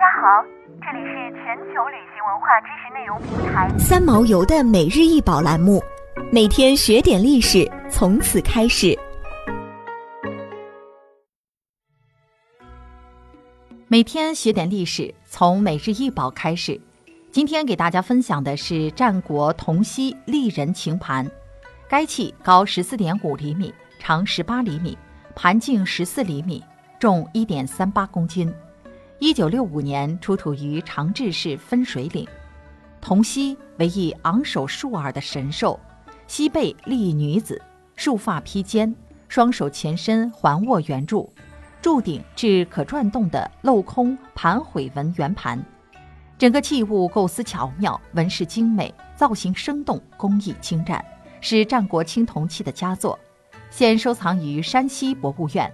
家好，这里是全球旅行文化知识内容平台三毛游的每日一宝栏目，每天学点历史，从此开始。每天学点历史，从每日一宝开始。今天给大家分享的是战国铜锡立人琴盘，该器高十四点五厘米，长十八厘米，盘径十四厘米，重一点三八公斤。一九六五年出土于长治市分水岭。铜锡为一昂首竖耳的神兽，膝背立一女子，束发披肩，双手前伸环握圆柱，柱顶置可转动的镂空盘毁纹圆盘。整个器物构思巧妙，纹饰精美，造型生动，工艺精湛，是战国青铜器的佳作，现收藏于山西博物院。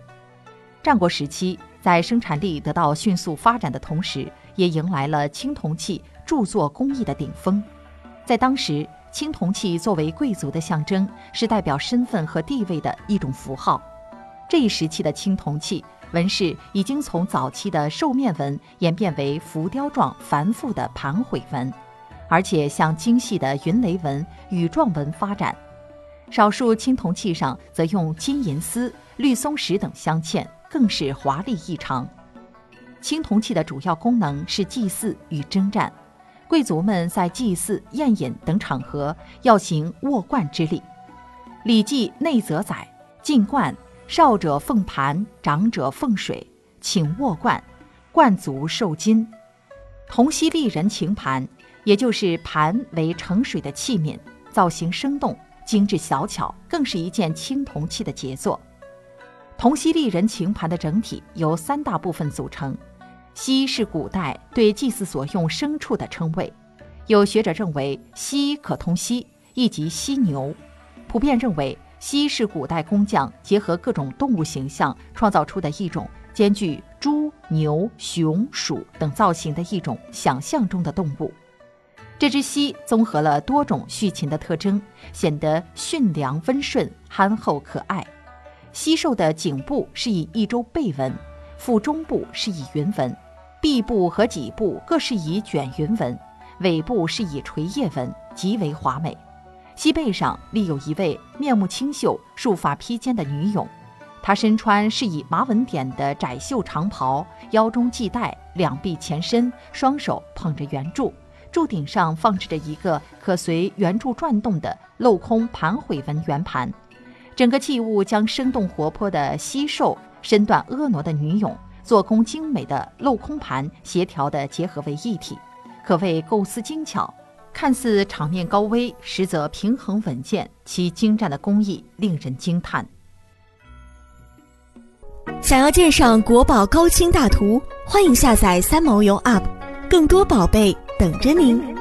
战国时期。在生产力得到迅速发展的同时，也迎来了青铜器铸作工艺的顶峰。在当时，青铜器作为贵族的象征，是代表身份和地位的一种符号。这一时期的青铜器纹饰已经从早期的兽面纹演变为浮雕状繁复的盘毁纹，而且向精细的云雷纹、羽状纹发展。少数青铜器上则用金银丝、绿松石等镶嵌。更是华丽异常。青铜器的主要功能是祭祀与征战，贵族们在祭祀、宴饮等场合要行握冠之礼。《礼记内则》载：“进冠，少者奉盘，长者奉水，请握冠，冠足受金。”铜锡立人情盘，也就是盘为盛水的器皿，造型生动、精致小巧，更是一件青铜器的杰作。铜锡立人情盘的整体由三大部分组成，锡是古代对祭祀所用牲畜的称谓，有学者认为锡可通犀，亦即犀牛。普遍认为锡是古代工匠结合各种动物形象创造出的一种兼具猪、牛、熊、鼠等造型的一种想象中的动物。这只犀综合了多种畜禽的特征，显得驯良温顺、憨厚可爱。西兽的颈部是以一周背纹，腹中部是以云纹，臂部和脊部各是以卷云纹，尾部是以垂叶纹，极为华美。西背上立有一位面目清秀、束发披肩的女俑，她身穿是以麻纹点的窄袖长袍，腰中系带，两臂前伸，双手捧着圆柱，柱顶上放置着一个可随圆柱转动的镂空盘毁纹圆盘。整个器物将生动活泼的犀兽、身段婀娜的女俑、做工精美的镂空盘协调地结合为一体，可谓构思精巧。看似场面高危，实则平衡稳健，其精湛的工艺令人惊叹。想要鉴赏国宝高清大图，欢迎下载三毛游 App，更多宝贝等着您。